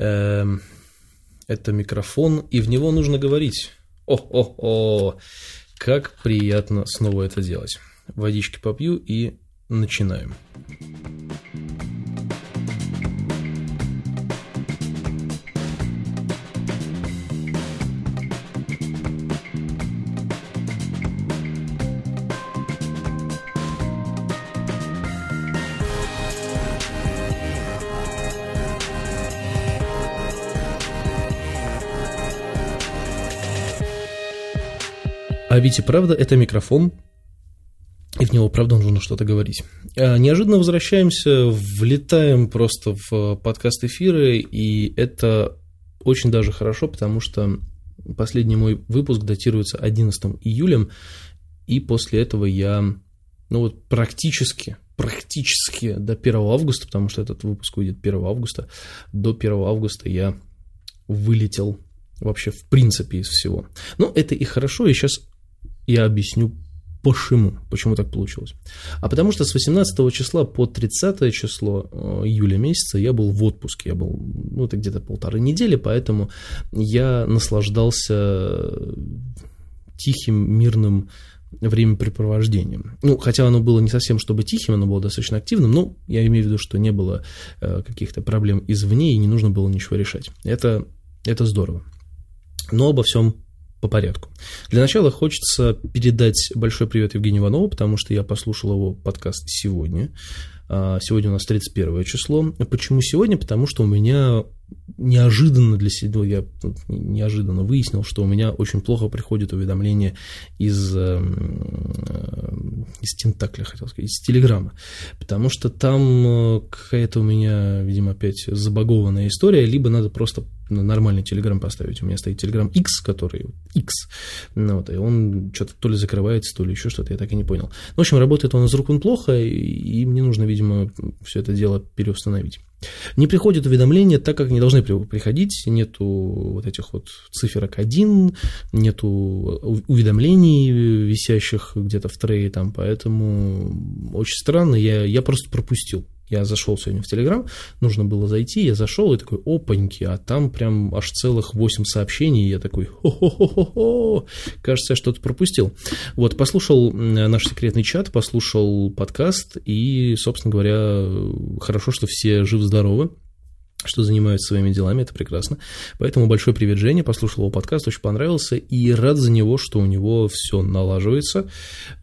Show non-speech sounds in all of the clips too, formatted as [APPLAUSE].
Эм, это микрофон, и в него нужно говорить. О-о-о, как приятно снова это делать. Водички попью и начинаем. А ведь и правда это микрофон, и в него, правда, нужно что-то говорить. А неожиданно возвращаемся, влетаем просто в подкаст эфиры, и это очень даже хорошо, потому что последний мой выпуск датируется 11 июля, и после этого я, ну вот практически, практически до 1 августа, потому что этот выпуск выйдет 1 августа, до 1 августа я вылетел вообще в принципе из всего. Но это и хорошо, и сейчас я объясню почему, почему так получилось. А потому что с 18 числа по 30 число э, июля месяца я был в отпуске, я был, ну, это где-то полторы недели, поэтому я наслаждался тихим, мирным времяпрепровождением. Ну, хотя оно было не совсем чтобы тихим, оно было достаточно активным, но я имею в виду, что не было э, каких-то проблем извне и не нужно было ничего решать. Это, это здорово. Но обо всем по порядку. Для начала хочется передать большой привет Евгению Иванову, потому что я послушал его подкаст сегодня. А, сегодня у нас 31 число. Почему сегодня? Потому что у меня неожиданно для себя, я неожиданно выяснил, что у меня очень плохо приходят уведомления из, эм, из Тентакля, хотел сказать, из Телеграма, потому что там э, какая-то у меня, видимо, опять забагованная история, либо надо просто нормальный Телеграм поставить. У меня стоит Телеграм X, который X, ну, вот, и он что-то то ли закрывается, то ли еще что-то, я так и не понял. В общем, работает он из рук он плохо, и мне нужно, видимо, все это дело переустановить. Не приходят уведомления так, как не должны приходить, нету вот этих вот циферок 1, нету уведомлений, висящих где-то в трее там, поэтому очень странно, я, я просто пропустил. Я зашел сегодня в Телеграм, нужно было зайти, я зашел и такой, опаньки, а там прям аж целых 8 сообщений, и я такой, хо-хо-хо-хо, кажется, я что-то пропустил. Вот, послушал наш секретный чат, послушал подкаст, и, собственно говоря, хорошо, что все живы-здоровы, что занимаются своими делами, это прекрасно. Поэтому большой привет Жене, послушал его подкаст, очень понравился, и рад за него, что у него все налаживается,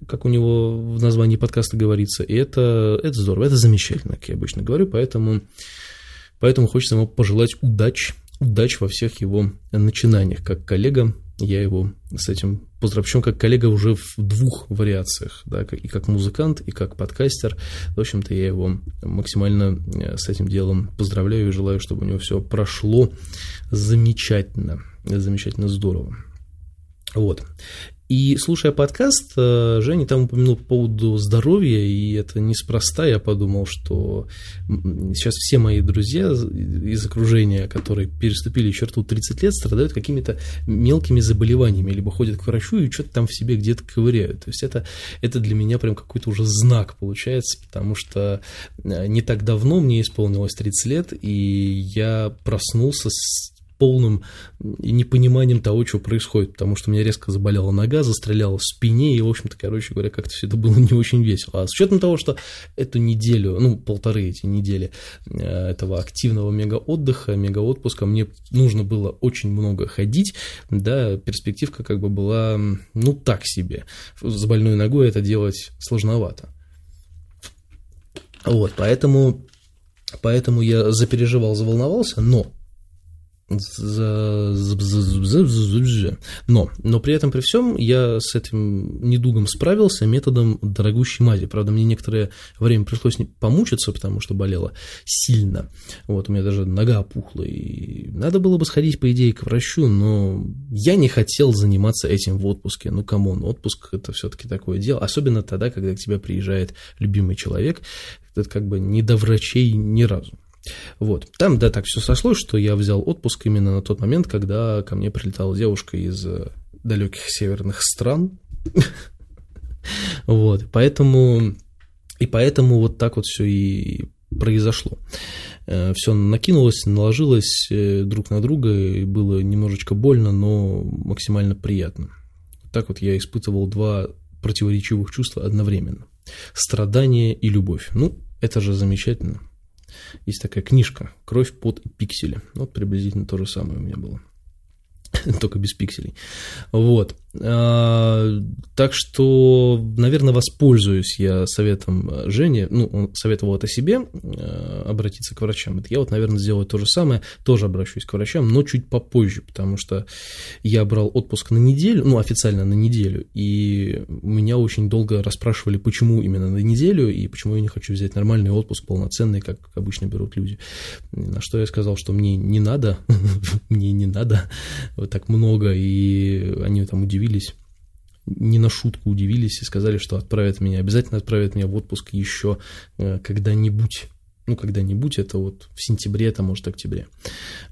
как у него в названии подкаста говорится, и это, это здорово, это замечательно, как я обычно говорю, поэтому, поэтому хочется ему пожелать удач, удач во всех его начинаниях, как коллега, я его с этим поздравляю. Причем как коллега уже в двух вариациях, да, и как музыкант, и как подкастер. В общем-то, я его максимально э, с этим делом поздравляю и желаю, чтобы у него все прошло замечательно, замечательно здорово. Вот. И слушая подкаст, э, Женя там упомянул по поводу здоровья, и это неспроста. Я подумал, что сейчас все мои друзья из окружения, которые переступили черту 30 лет, страдают какими-то мелкими заболеваниями, либо ходят к врачу и что-то там в себе где-то ковыряют. То есть это, это для меня прям какой-то уже знак получается, потому что э, не так давно мне исполнилось 30 лет, и я проснулся с полным непониманием того, что происходит, потому что у меня резко заболела нога, застреляла в спине, и, в общем-то, короче говоря, как-то все это было [LAUGHS] не очень весело. А с учетом того, что эту неделю, ну, полторы эти недели э, этого активного мега-отдыха, мега-отпуска, мне нужно было очень много ходить, да, перспективка как бы была, ну, так себе. С больной ногой это делать сложновато. Вот, поэтому, поэтому я запереживал, заволновался, но но, но при этом, при всем, я с этим недугом справился методом дорогущей мази. Правда, мне некоторое время пришлось помучиться, потому что болело сильно. Вот, у меня даже нога опухла, и надо было бы сходить, по идее, к врачу, но я не хотел заниматься этим в отпуске. Ну, come on, отпуск – это все-таки такое дело, особенно тогда, когда к тебе приезжает любимый человек, это как бы не до врачей ни разу. Вот. Там, да, так все сошлось, что я взял отпуск именно на тот момент, когда ко мне прилетала девушка из э, далеких северных стран. [LAUGHS] Вот. Поэтому... И поэтому вот так вот все и произошло. э, все накинулось, наложилось э, друг на друга, и было немножечко больно, но максимально приятно. Так вот я испытывал два противоречивых чувства одновременно. Страдание и любовь. Ну, это же замечательно. Есть такая книжка «Кровь, под пиксели». Вот приблизительно то же самое у меня было. [LAUGHS] только без пикселей. Вот. А, так что, наверное, воспользуюсь я советом Жени, ну, он советовал это себе, а, обратиться к врачам. Это я вот, наверное, сделаю то же самое, тоже обращусь к врачам, но чуть попозже, потому что я брал отпуск на неделю, ну, официально на неделю, и меня очень долго расспрашивали, почему именно на неделю, и почему я не хочу взять нормальный отпуск, полноценный, как обычно берут люди. На что я сказал, что мне не надо, [LAUGHS] мне не надо вот так много, и они там удивились, не на шутку удивились и сказали, что отправят меня, обязательно отправят меня в отпуск еще э, когда-нибудь. Ну, когда-нибудь, это вот в сентябре, это может октябре.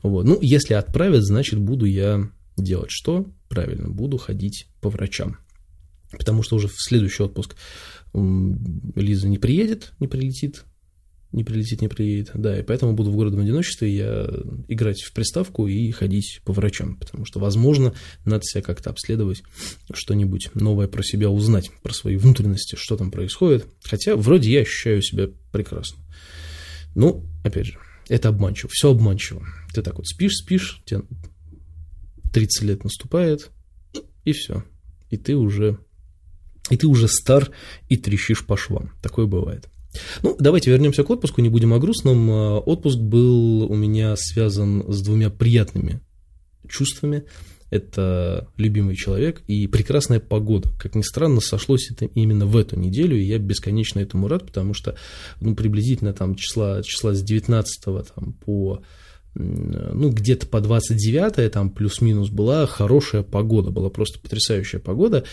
Вот. Ну, если отправят, значит, буду я делать что? Правильно, буду ходить по врачам. Потому что уже в следующий отпуск Лиза не приедет, не прилетит, не прилетит, не приедет. Да, и поэтому буду в городом одиночестве я играть в приставку и ходить по врачам, потому что, возможно, надо себя как-то обследовать, что-нибудь новое про себя узнать, про свои внутренности, что там происходит. Хотя вроде я ощущаю себя прекрасно. Ну, опять же, это обманчиво, все обманчиво. Ты так вот спишь, спишь, тебе 30 лет наступает, и все. И ты уже, и ты уже стар и трещишь по швам. Такое бывает. Ну, давайте вернемся к отпуску, не будем о грустном. А, отпуск был у меня связан с двумя приятными чувствами. Это любимый человек и прекрасная погода. Как ни странно, сошлось это именно в эту неделю, и я бесконечно этому рад, потому что ну, приблизительно там числа, числа с 19 там, по ну, где-то по 29 там плюс-минус была хорошая погода, была просто потрясающая погода,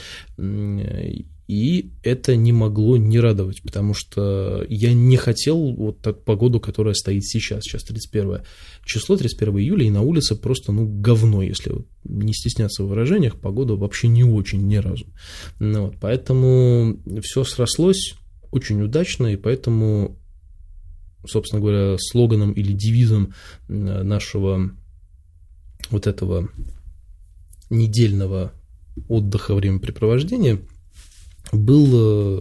и это не могло не радовать, потому что я не хотел вот так погоду, которая стоит сейчас, сейчас 31 число, 31 июля, и на улице просто, ну, говно, если не стесняться в выражениях, погода вообще не очень ни разу. Ну, вот, поэтому все срослось очень удачно, и поэтому собственно говоря, слоганом или девизом э, нашего вот этого недельного отдыха, времяпрепровождения был э,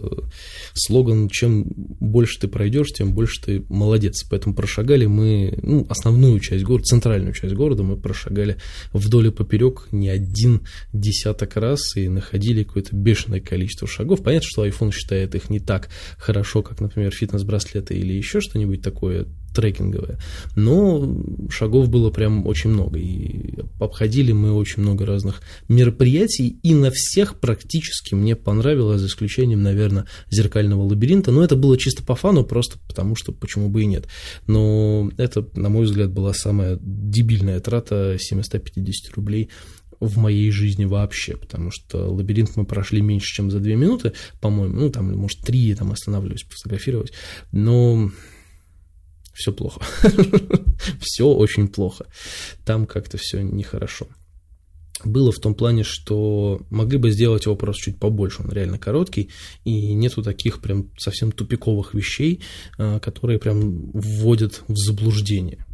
слоган «Чем больше ты пройдешь, тем больше ты молодец». Поэтому прошагали мы, ну, основную часть города, центральную часть города мы прошагали вдоль и поперек не один десяток раз и находили какое-то бешеное количество шагов. Понятно, что iPhone считает их не так хорошо, как, например, фитнес-браслеты или еще что-нибудь такое трекинговое. Но шагов было прям очень много. И обходили мы очень много разных мероприятий. И на всех практически мне понравилось, за исключением, наверное, зеркального лабиринта. Но это было чисто по фану, просто потому что почему бы и нет. Но это, на мой взгляд, была самая дебильная трата 750 рублей в моей жизни вообще, потому что лабиринт мы прошли меньше, чем за две минуты, по-моему, ну, там, может, три там останавливались, фотографировать, но все плохо. [LAUGHS] все очень плохо. Там как-то все нехорошо. Было в том плане, что могли бы сделать его просто чуть побольше, он реально короткий, и нету таких прям совсем тупиковых вещей, а, которые прям вводят в заблуждение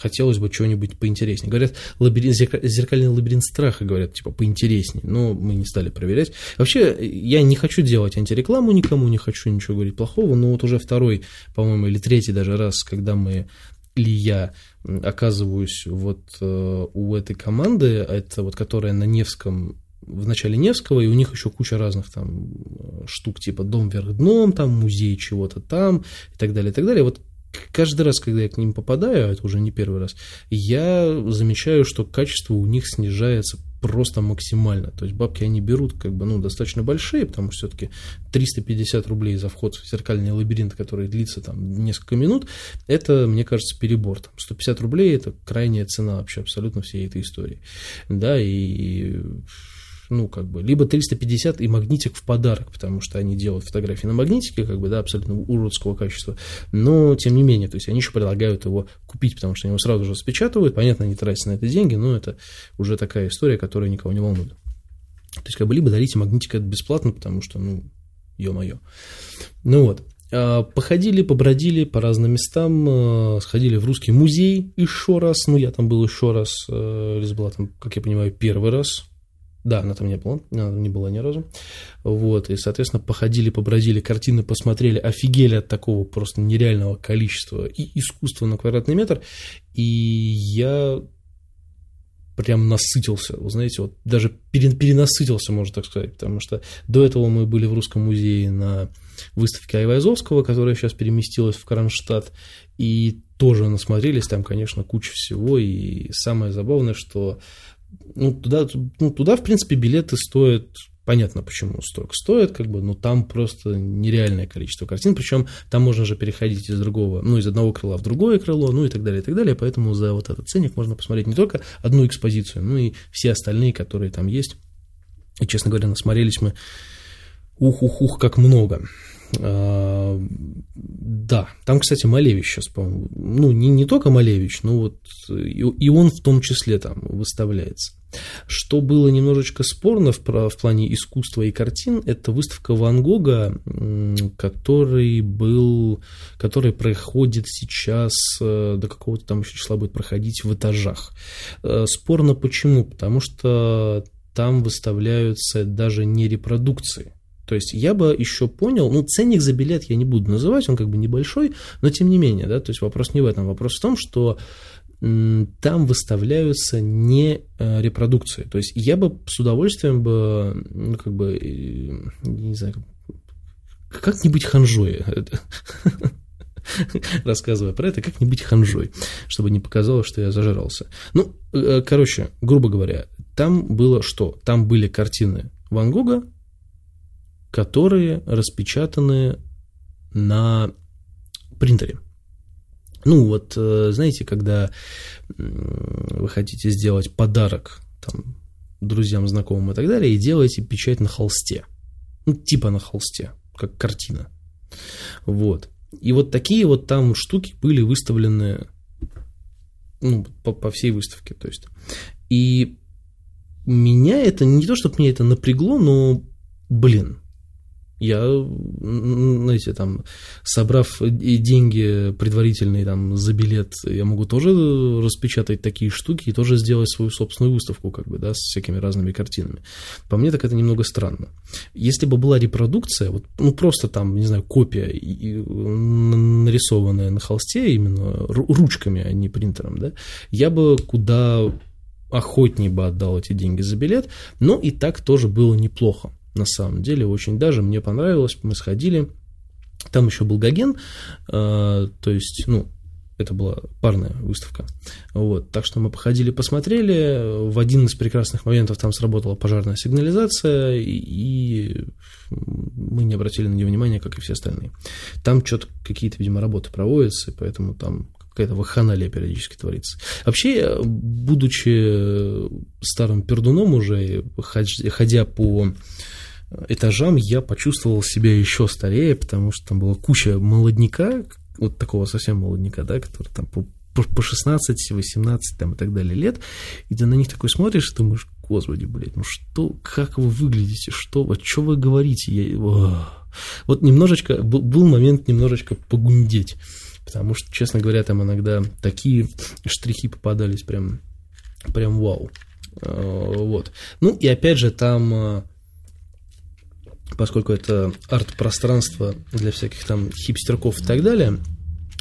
хотелось бы чего-нибудь поинтереснее. Говорят, лабиринт, зеркальный лабиринт страха, говорят, типа, поинтереснее, но мы не стали проверять. Вообще, я не хочу делать антирекламу никому, не хочу ничего говорить плохого, но вот уже второй, по-моему, или третий даже раз, когда мы или я оказываюсь вот э, у этой команды, это вот которая на Невском в начале Невского, и у них еще куча разных там штук, типа дом вверх дном, там музей чего-то там, и так далее, и так далее. Вот каждый раз, когда я к ним попадаю, а это уже не первый раз, я замечаю, что качество у них снижается просто максимально. То есть бабки они берут как бы, ну, достаточно большие, потому что все-таки 350 рублей за вход в зеркальный лабиринт, который длится там несколько минут, это, мне кажется, перебор. Там 150 рублей – это крайняя цена вообще абсолютно всей этой истории. Да, и ну, как бы, либо 350 и магнитик в подарок, потому что они делают фотографии на магнитике, как бы, да, абсолютно уродского качества, но, тем не менее, то есть, они еще предлагают его купить, потому что они его сразу же распечатывают, понятно, они тратят на это деньги, но это уже такая история, которая никого не волнует. То есть, как бы, либо дарите магнитик это бесплатно, потому что, ну, ё-моё. Ну вот, А, походили, побродили по разным местам, а, сходили в русский музей еще раз. Ну, я там был еще раз. Лиза была там, как я понимаю, первый раз. Да, она там не была, она не была ни разу. Вот, и, соответственно, походили, побродили, картины посмотрели, офигели от такого просто нереального количества и искусства на квадратный метр. И я прям насытился, вы знаете, вот даже перенасытился, можно так сказать, потому что до этого мы были в Русском музее на выставке Айвазовского, которая сейчас переместилась в Кронштадт, и тоже насмотрелись, там, конечно, куча всего, и самое забавное, что ну, туда, ну, туда, в принципе, билеты стоят Понятно, почему столько стоит, как бы, но там просто нереальное количество картин, причем там можно же переходить из другого, ну, из одного крыла в другое крыло, ну, и так далее, и так далее, поэтому за вот этот ценник можно посмотреть не только одну экспозицию, но и все остальные, которые там есть. И, честно говоря, насмотрелись мы ух-ух-ух, как много. А, да, там, кстати, Малевич сейчас, по-моему, ну, не, не только Малевич, но вот и, и он в том числе там выставляется. Что было немножечко спорно в, в плане искусства и картин, это выставка Ван Гога, который был, который проходит сейчас, э, до какого-то там еще числа будет проходить в этажах. Э, спорно почему? Потому что там выставляются даже не репродукции. То есть я бы еще понял, ну, ценник за билет я не буду называть, он как бы небольшой, но тем не менее, да, то есть вопрос не в этом, вопрос в том, что там выставляются не э, репродукции. То есть я бы с удовольствием бы, ну, как бы, не знаю, как не быть ханжой, [LAUGHS] рассказывая про это, как не быть ханжой, чтобы не показалось, что я зажрался. Ну, э, короче, грубо говоря, там было что? Там были картины Ван Гога, которые распечатаны на принтере. Ну, вот, э, знаете, когда вы хотите сделать подарок там, друзьям, знакомым и так далее, и делаете печать на холсте. Ну, типа на холсте, как картина. Вот. И вот такие вот там штуки были выставлены ну, по, по всей выставке. То есть. И меня это, не то, чтобы меня это напрягло, но, блин, я, знаете, там, собрав деньги предварительные там за билет, я могу тоже распечатать такие штуки и тоже сделать свою собственную выставку, как бы, да, с всякими разными картинами. По мне так это немного странно. Если бы была репродукция, вот, ну, просто там, не знаю, копия нарисованная на холсте именно ручками, а не принтером, да, я бы куда охотнее бы отдал эти деньги за билет, но и так тоже было неплохо на самом деле, очень даже, мне понравилось, мы сходили, там еще был Гоген, э, то есть, ну, это была парная выставка. Вот, так что мы походили, посмотрели. В один из прекрасных моментов там сработала пожарная сигнализация, и, мы не обратили на нее внимания, как и все остальные. Там что-то какие-то, видимо, работы проводятся, поэтому там какая-то ваханалия периодически творится. Вообще, будучи старым пердуном уже, ходя по этажам я почувствовал себя еще старее, потому что там была куча молодняка, вот такого совсем молодняка, да, который там по, по 16, 18 там, и так далее лет, и ты на них такой смотришь и думаешь, господи, блядь, ну что, как вы выглядите, что, вот что вы говорите, я, вот немножечко, был момент немножечко погундеть, потому что, честно говоря, там иногда такие штрихи попадались прям, прям вау, а, вот. Ну и опять же там а, поскольку это арт-пространство для всяких там хипстерков и так далее,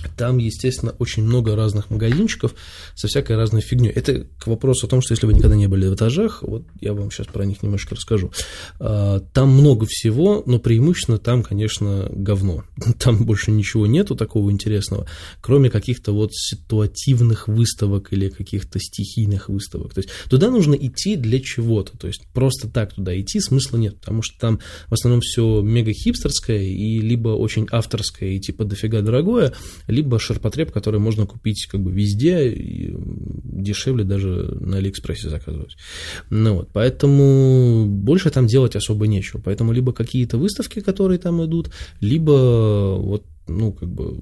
там, естественно, очень много разных магазинчиков со всякой разной фигней. Это к вопросу о том, что если вы никогда не были в этажах, вот я вам сейчас про них немножко расскажу. А, там много всего, но преимущественно там, конечно, говно. [LAUGHS] Там больше ничего нету такого интересного, кроме каких-то вот ситуативных выставок или каких-то стихийных выставок. То есть туда нужно идти для чего-то. То есть просто так туда идти смысла нет, потому что там в основном все мега хипстерское и либо очень авторское и типа дофига дорогое, либо ширпотреб, который можно купить как бы везде, и дешевле даже на Алиэкспрессе заказывать. Ну вот, поэтому больше там делать особо нечего. Поэтому либо какие-то выставки, которые там идут, либо вот ну, как бы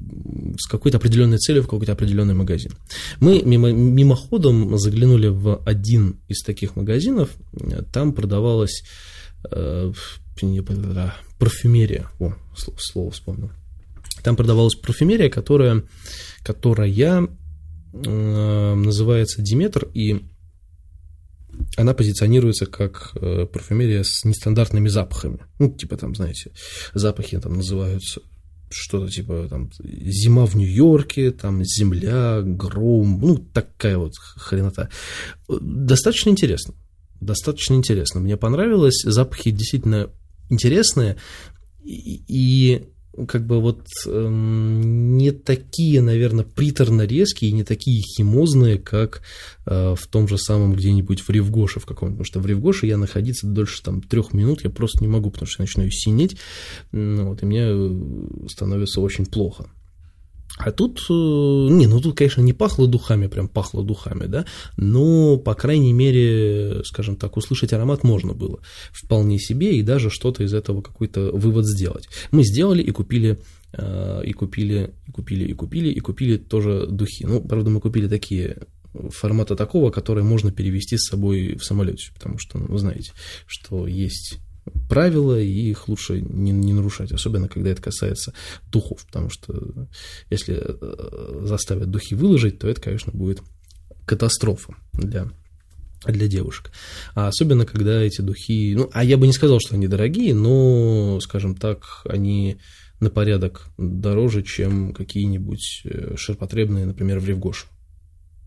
с какой-то определенной целью в какой-то определенный магазин. Мы мимо, мимоходом заглянули в один из таких магазинов, там продавалась э, парфюмерия, о, слово, слово вспомнил Там продавалась парфюмерия, которая, которая э, называется Диметр, и она позиционируется как э, парфюмерия с нестандартными запахами. Ну, типа там, знаете, запахи там называются что-то типа там зима в Нью-Йорке, там земля, гром, ну такая вот хренота. Достаточно интересно, достаточно интересно. Мне понравилось, запахи действительно интересные и, и как бы вот э, не такие, наверное, приторно резкие, не такие химозные, как э, в том же самом где-нибудь в Ревгоше в каком-то, потому что в Ревгоше я находиться дольше там трех минут я просто не могу, потому что я начинаю синеть, ну, вот, и мне э, становится очень плохо. А тут, э, не, ну тут, конечно, не пахло духами, прям пахло духами, да, но, по крайней мере, скажем так, услышать аромат можно было вполне себе и даже что-то из этого какой-то вывод сделать. Мы сделали и купили э, и купили, и купили, и купили, и купили тоже духи. Ну, правда, мы купили такие формата такого, который можно перевести с собой в самолете, потому что, ну, вы знаете, что есть правила, и их лучше не, не нарушать, особенно когда это касается духов, потому что если э, заставят духи выложить, то это, конечно, будет катастрофа для для девушек. А особенно, когда эти духи... Ну, а я бы не сказал, что они дорогие, но, скажем так, они на порядок дороже, чем какие-нибудь э, ширпотребные, например, в Ревгош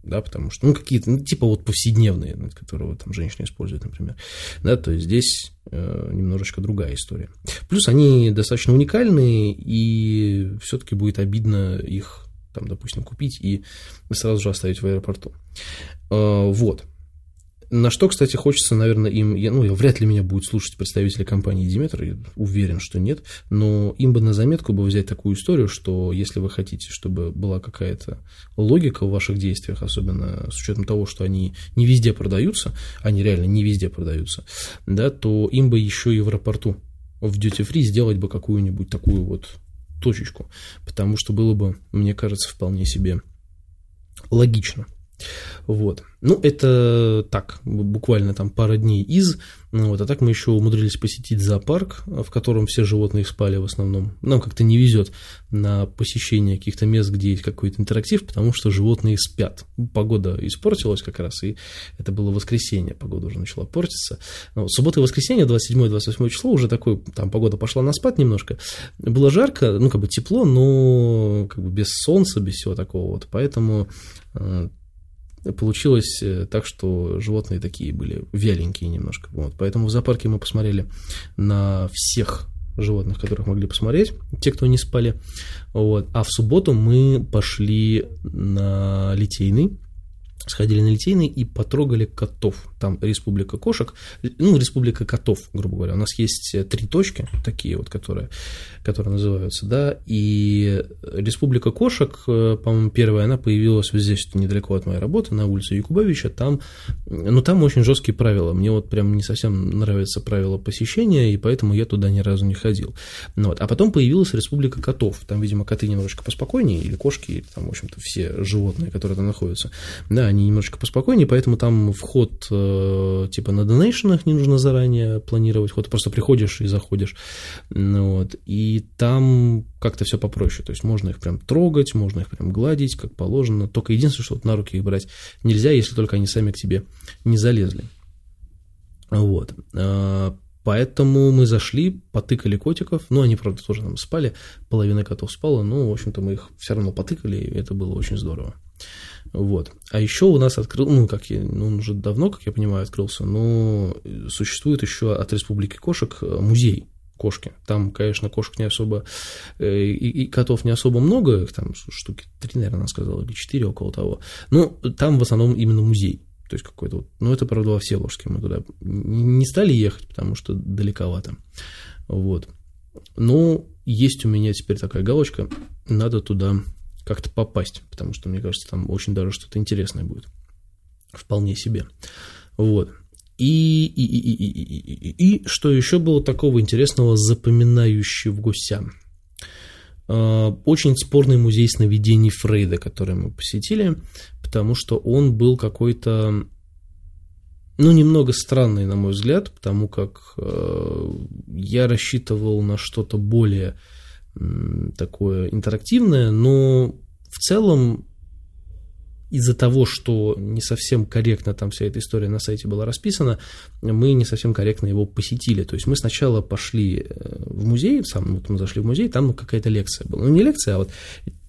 да, потому что, ну, какие-то, ну, типа вот повседневные, которые там женщины используют, например, да, то есть здесь э, немножечко другая история. Плюс они достаточно уникальные, и все-таки будет обидно их, там, допустим, купить и сразу же оставить в аэропорту. Э, вот. На что, кстати, хочется, наверное, им, я, ну, вряд ли меня будет слушать представители компании Диметр, я уверен, что нет, но им бы на заметку бы взять такую историю, что если вы хотите, чтобы была какая-то логика в ваших действиях, особенно с учетом того, что они не везде продаются, они реально не везде продаются, да, то им бы еще и в аэропорту в free сделать бы какую-нибудь такую вот точечку, потому что было бы, мне кажется, вполне себе логично. Вот. Ну, это так, буквально там пара дней из. Ну, вот, а так мы еще умудрились посетить зоопарк, в котором все животные спали в основном. Нам как-то не везет на посещение каких-то мест, где есть какой-то интерактив, потому что животные спят. Погода испортилась как раз, и это было воскресенье, погода уже начала портиться. Ну, суббота и воскресенье, 27-28 число, уже такой, там погода пошла на спад немножко. Было жарко, ну, как бы тепло, но как бы без солнца, без всего такого вот. Поэтому э, получилось э, так, что животные такие были вяленькие немножко. Вот. Поэтому в зоопарке мы посмотрели на всех животных, которых могли посмотреть, те, кто не спали. Вот. А в субботу мы пошли на Литейный, сходили на Литейный и потрогали котов. Там республика кошек, ну, республика котов, грубо говоря. У нас есть э, три точки, такие вот, которые, которые называются, да, и республика кошек, э, по-моему, первая, она появилась вот здесь, недалеко от моей работы, на улице Якубовича, там, ну, там очень жесткие правила. Мне вот прям не совсем нравятся правила посещения, и поэтому я туда ни разу не ходил. Ну, вот. А потом появилась республика котов. Там, видимо, коты немножечко поспокойнее, или кошки, или там, в общем-то, все животные, которые там находятся. Да, они немножечко поспокойнее, поэтому там вход э, типа на донейшенах не нужно заранее планировать, вход просто приходишь и заходишь, ну вот, и там как-то все попроще, то есть можно их прям трогать, можно их прям гладить, как положено, только единственное, что вот на руки их брать нельзя, если только они сами к тебе не залезли. Вот. А, поэтому мы зашли, потыкали котиков, ну, они, правда, тоже там спали, половина котов спала, но, в общем-то, мы их все равно потыкали, и это было очень здорово. Вот. А еще у нас открыл, ну, как я, ну, он уже давно, как я понимаю, открылся, но существует еще от Республики Кошек э, музей кошки. Там, конечно, кошек не особо, э, и, и котов не особо много, там штуки три, наверное, она сказала, или четыре, около того. Но там в основном именно музей. То есть какой-то вот, ну, это, правда, во Всеволожске мы туда не стали ехать, потому что далековато. Вот. Но есть у меня теперь такая галочка, надо туда как-то попасть, потому что, мне кажется, там очень даже что-то интересное будет. Вполне себе. Вот. И, и, и, и, и, и, и, и что еще было такого интересного, запоминающего гуся? Очень спорный музей сновидений Фрейда, который мы посетили, потому что он был какой-то, ну, немного странный, на мой взгляд, потому как э, я рассчитывал на что-то более такое интерактивное, но в целом из-за того, что не совсем корректно там вся эта история на сайте была расписана, мы не совсем корректно его посетили. То есть мы сначала пошли э, в музей, сам вот мы зашли в музей, там какая-то лекция была. Ну, не лекция, а вот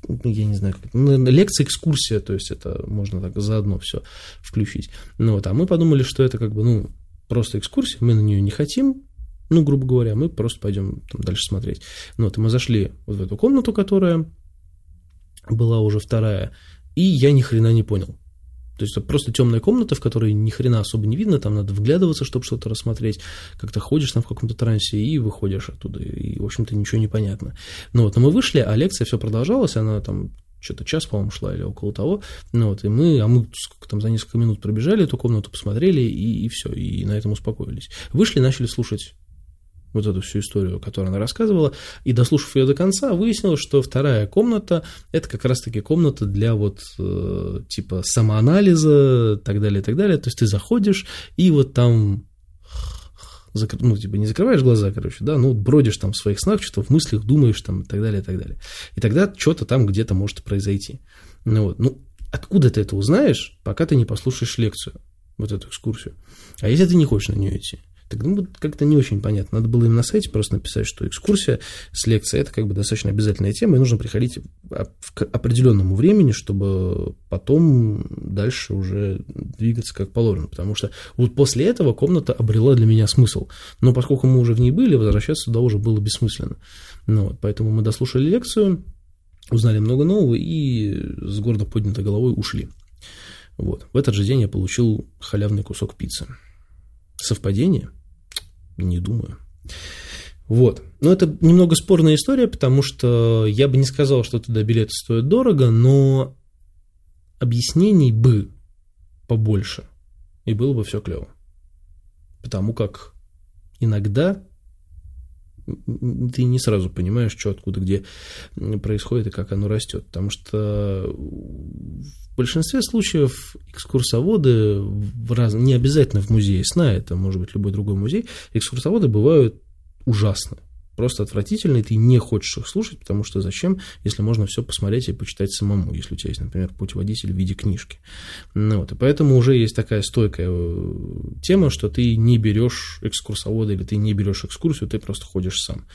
ну, я не знаю, как, ну, лекция, экскурсия, то есть это можно так заодно все включить. Ну вот, а мы подумали, что это как бы, ну, просто экскурсия, мы на нее не хотим, ну, грубо говоря, мы просто пойдем там дальше смотреть. Ну, вот, и мы зашли вот в эту комнату, которая была уже вторая, и я ни хрена не понял. То есть это просто темная комната, в которой ни хрена особо не видно, там надо вглядываться, чтобы что-то рассмотреть. Как-то ходишь там в каком-то трансе и выходишь оттуда, и, в общем-то, ничего не понятно. Ну вот, но мы вышли, а лекция все продолжалась, она там что-то час, по-моему, шла или около того. Ну вот, и мы, а мы сколько там за несколько минут пробежали эту комнату, посмотрели, и, и все, и на этом успокоились. Вышли, начали слушать вот эту всю историю, которую она рассказывала, и дослушав ее до конца, выяснилось, что вторая комната – это как раз-таки комната для вот э, типа самоанализа, так далее, так далее. То есть ты заходишь, и вот там [SNIFFS] ну, типа, не закрываешь глаза, короче, да, ну, бродишь там в своих снах, что-то в мыслях думаешь там и так далее, и так далее. И тогда что-то там где-то может произойти. Ну, вот, ну, откуда ты это узнаешь, пока ты не послушаешь лекцию, вот эту экскурсию. А если ты не хочешь на нее идти? Тогда ну, как-то не очень понятно. Надо было им на сайте просто написать, что экскурсия с лекцией – это как бы достаточно обязательная тема, и нужно приходить к определенному времени, чтобы потом дальше уже двигаться как положено. Потому что вот после этого комната обрела для меня смысл. Но поскольку мы уже в ней были, возвращаться туда уже было бессмысленно. Ну, вот, поэтому мы дослушали лекцию, узнали много нового и с гордо поднятой головой ушли. Вот. В этот же день я получил халявный кусок пиццы. Совпадение? Не думаю. Вот. Но это немного спорная история, потому что я бы не сказал, что туда билеты стоят дорого, но объяснений бы побольше, и было бы все клево. Потому как иногда ты не сразу понимаешь, что откуда, где происходит и как оно растет. Потому что в большинстве случаев экскурсоводы, в раз... не обязательно в музее сна, это может быть любой другой музей, экскурсоводы бывают ужасны, просто отвратительные, ты не хочешь их слушать, потому что зачем, если можно все посмотреть и почитать самому, если у тебя есть, например, путеводитель в виде книжки. Ну, вот, и поэтому уже есть такая стойкая э, тема, что ты не берешь экскурсовода или ты не берешь экскурсию, ты просто ходишь сам.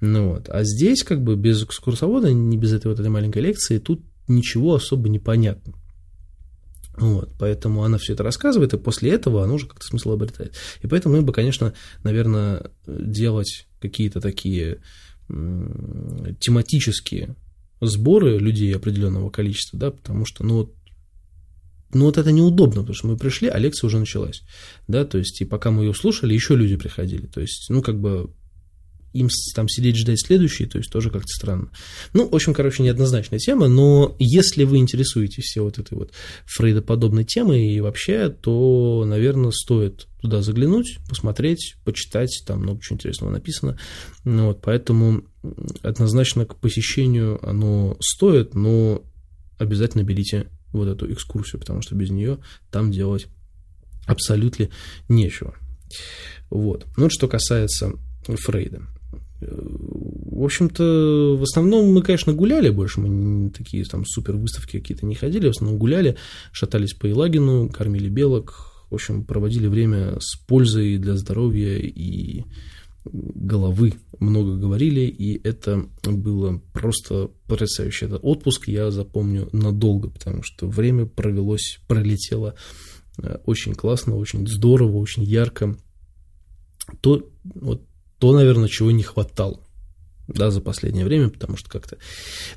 Ну, вот. А здесь как бы без экскурсовода, не без этой вот этой маленькой лекции, тут ничего особо не понятно. Вот, поэтому она все это рассказывает, и после этого оно уже как-то смысл обретает. И поэтому мы бы, конечно, наверное, делать какие-то такие тематические сборы людей определенного количества, да, потому что, ну, вот, ну, вот это неудобно, потому что мы пришли, а лекция уже началась, да, то есть, и пока мы ее слушали, еще люди приходили, то есть, ну, как бы им там сидеть ждать следующий, то есть тоже как-то странно. Ну, в общем, короче, неоднозначная тема, но если вы интересуетесь все вот этой вот фрейдоподобной темой и вообще, то, наверное, стоит туда заглянуть, посмотреть, почитать, там много чего интересного написано. Ну, вот, поэтому однозначно к посещению оно стоит, но обязательно берите вот эту экскурсию, потому что без нее там делать абсолютно нечего. Вот. Ну, что касается Фрейда. В общем-то, в основном мы, конечно, гуляли больше, мы не такие там супер выставки какие-то не ходили, в основном гуляли, шатались по Елагину, кормили белок, в общем, проводили время с пользой для здоровья и головы, много говорили, и это было просто потрясающе. Это отпуск я запомню надолго, потому что время провелось, пролетело э, очень классно, очень здорово, очень ярко. То, вот то, наверное, чего не хватало да, за последнее время, потому что как-то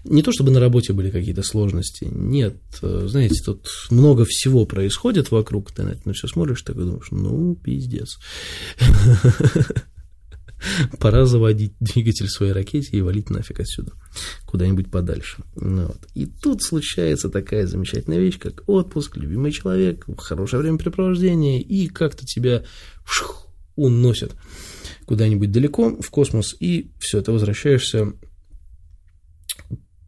не то чтобы на работе были какие-то сложности, нет, э, знаете, тут много всего происходит вокруг, ты на это на все смотришь, так и думаешь, ну, пиздец. [LAUGHS] Пора заводить двигатель своей ракете и валить нафиг отсюда, куда-нибудь подальше. Ну вот. И тут случается такая замечательная вещь, как отпуск, любимый человек, хорошее времяпрепровождение, и как-то тебя шух, уносят куда-нибудь далеко в космос, и все, ты возвращаешься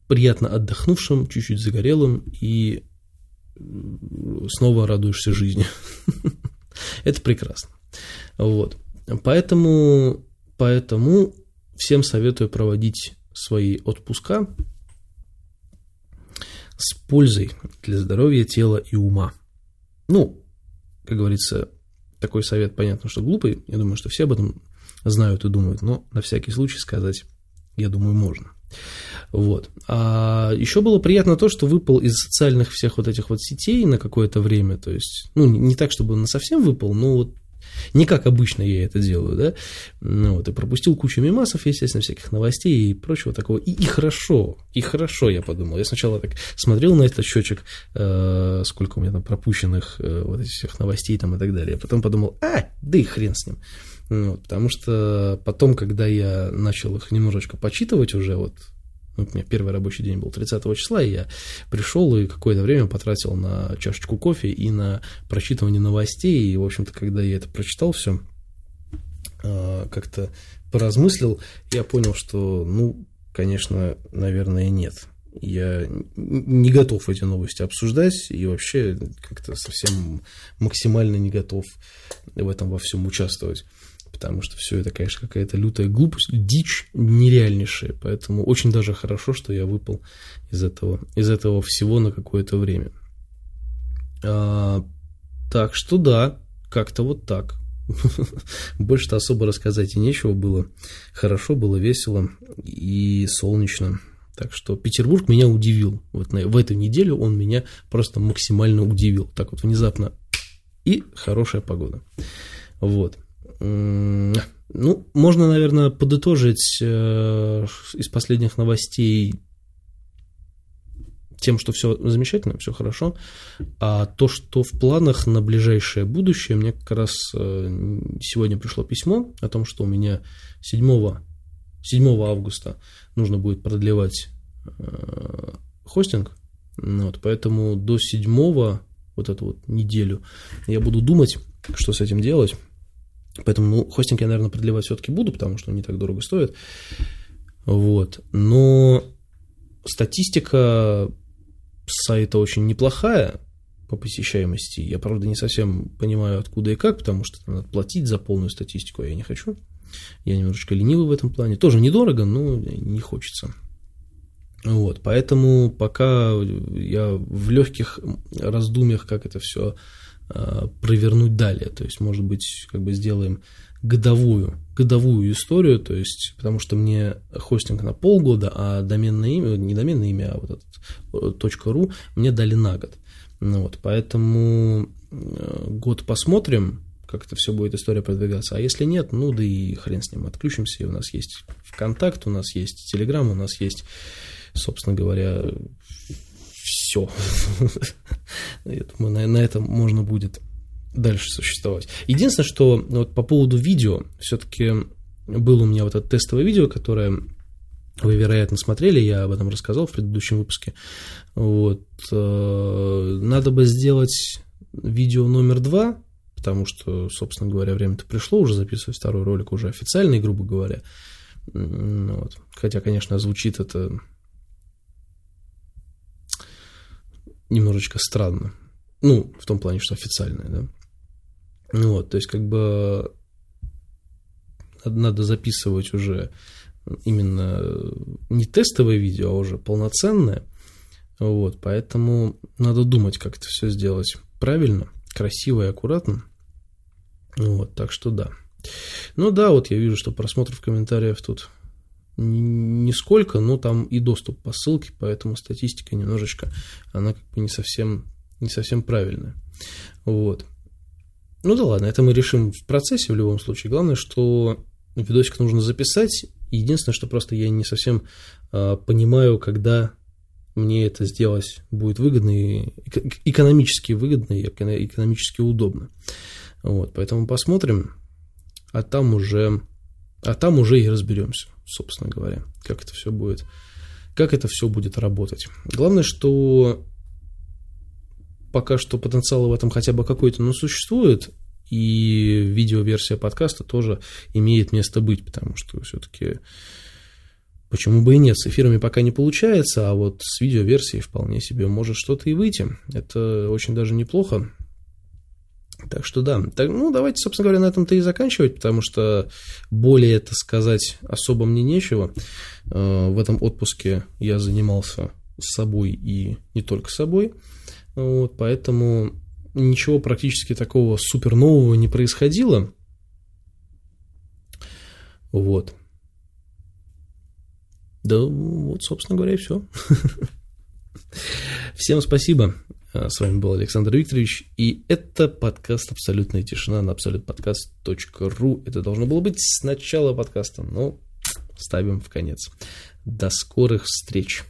приятно отдохнувшим, чуть-чуть загорелым, и снова радуешься жизни. [LAUGHS] Это прекрасно. Вот. Поэтому, поэтому всем советую проводить свои отпуска с пользой для здоровья тела и ума. Ну, как говорится, такой совет, понятно, что глупый. Я думаю, что все об этом знают и думают, но на всякий случай сказать, я думаю, можно. Вот. А еще было приятно то, что выпал из социальных всех вот этих вот сетей на какое-то время. То есть, ну, не так, чтобы он совсем выпал, но вот не как обычно я это делаю, да, ну, вот, и пропустил кучу мемасов, естественно, всяких новостей и прочего такого, и, и хорошо, и хорошо, я подумал, я сначала так смотрел на этот счетчик, э, сколько у меня там пропущенных э, вот этих всех новостей там и так далее, потом подумал, а, да и хрен с ним, ну, потому что потом, когда я начал их немножечко почитывать уже, вот ну, у меня первый рабочий день был 30 числа, и я пришел и какое-то время потратил на чашечку кофе и на прочитывание новостей. И, в общем-то, когда я это прочитал все, а, как-то поразмыслил, я понял, что, ну, конечно, наверное, нет. Я не готов эти новости обсуждать и вообще как-то совсем максимально не готов в этом во всем участвовать потому что все это, конечно, какая-то лютая глупость, дичь нереальнейшая, поэтому очень даже хорошо, что я выпал из этого, из этого всего на какое-то время. А, так что да, как-то вот так. [LAUGHS] Больше-то особо рассказать и нечего было. Хорошо, было весело и солнечно. Так что Петербург меня удивил. Вот на, в эту неделю он меня просто максимально удивил. Так вот внезапно. И хорошая погода. Вот. Ну, можно, наверное, подытожить э, из последних новостей тем, что все замечательно, все хорошо, а то, что в планах на ближайшее будущее, мне как раз э, сегодня пришло письмо о том, что у меня 7, 7 августа нужно будет продлевать э, хостинг, вот, поэтому до 7 вот эту вот неделю я буду думать, что с этим делать, Поэтому ну, хостинг я, наверное, продлевать все-таки буду, потому что он не так дорого стоит. Вот. Но статистика сайта очень неплохая по посещаемости. Я, правда, не совсем понимаю, откуда и как, потому что надо платить за полную статистику, а я не хочу. Я немножечко ленивый в этом плане. Тоже недорого, но не хочется. Вот, поэтому пока я в легких раздумьях, как это все провернуть далее. То есть, может быть, как бы сделаем годовую, годовую историю, то есть, потому что мне хостинг на полгода, а доменное имя, не доменное имя, а вот этот .ru мне дали на год. Ну вот, поэтому э, год посмотрим, как это все будет история продвигаться. А если нет, ну да и хрен с ним, отключимся. И у нас есть ВКонтакт, у нас есть Телеграм, у нас есть, собственно говоря, все. [LAUGHS] Думаю, на, на этом можно будет дальше существовать. Единственное, что вот по поводу видео, все-таки было у меня вот это тестовое видео, которое вы, вероятно, смотрели, я об этом рассказал в предыдущем выпуске. Вот. Э, надо бы сделать видео номер два, потому что, собственно говоря, время-то пришло уже записывать второй ролик уже официальный, грубо говоря. Вот. Хотя, конечно, звучит это немножечко странно. Ну, в том плане, что официальное, да. Ну вот, то есть, как бы надо записывать уже именно не тестовое видео, а уже полноценное. Вот, поэтому надо думать, как это все сделать правильно, красиво и аккуратно. Вот, так что да. Ну да, вот я вижу, что просмотров комментариев тут нисколько, но там и доступ по ссылке, поэтому статистика немножечко, она как бы не совсем, не совсем правильная. Вот. Ну да ладно, это мы решим в процессе в любом случае. Главное, что видосик нужно записать. Единственное, что просто я не совсем э, понимаю, когда мне это сделать будет выгодно и экономически выгодно и экономически удобно. Вот, поэтому посмотрим, а там уже, а там уже и разберемся собственно говоря, как это все будет, как это все будет работать. Главное, что пока что потенциал в этом хотя бы какой-то, но существует, и видеоверсия подкаста тоже имеет место быть, потому что все-таки почему бы и нет, с эфирами пока не получается, а вот с видеоверсией вполне себе может что-то и выйти. Это очень даже неплохо. Так что да, так, ну давайте, собственно говоря, на этом-то и заканчивать, потому что более это сказать особо мне нечего. Э, в этом отпуске я занимался собой и не только собой, вот, поэтому ничего практически такого супер нового не происходило. Вот. Да, вот, собственно говоря, и все. [LAUGHS] Всем спасибо. А, с вами был Александр Викторович, и это подкаст «Абсолютная тишина» на абсолютподкаст.ру. Это должно было быть с начала подкаста, но ставим в конец. До скорых встреч!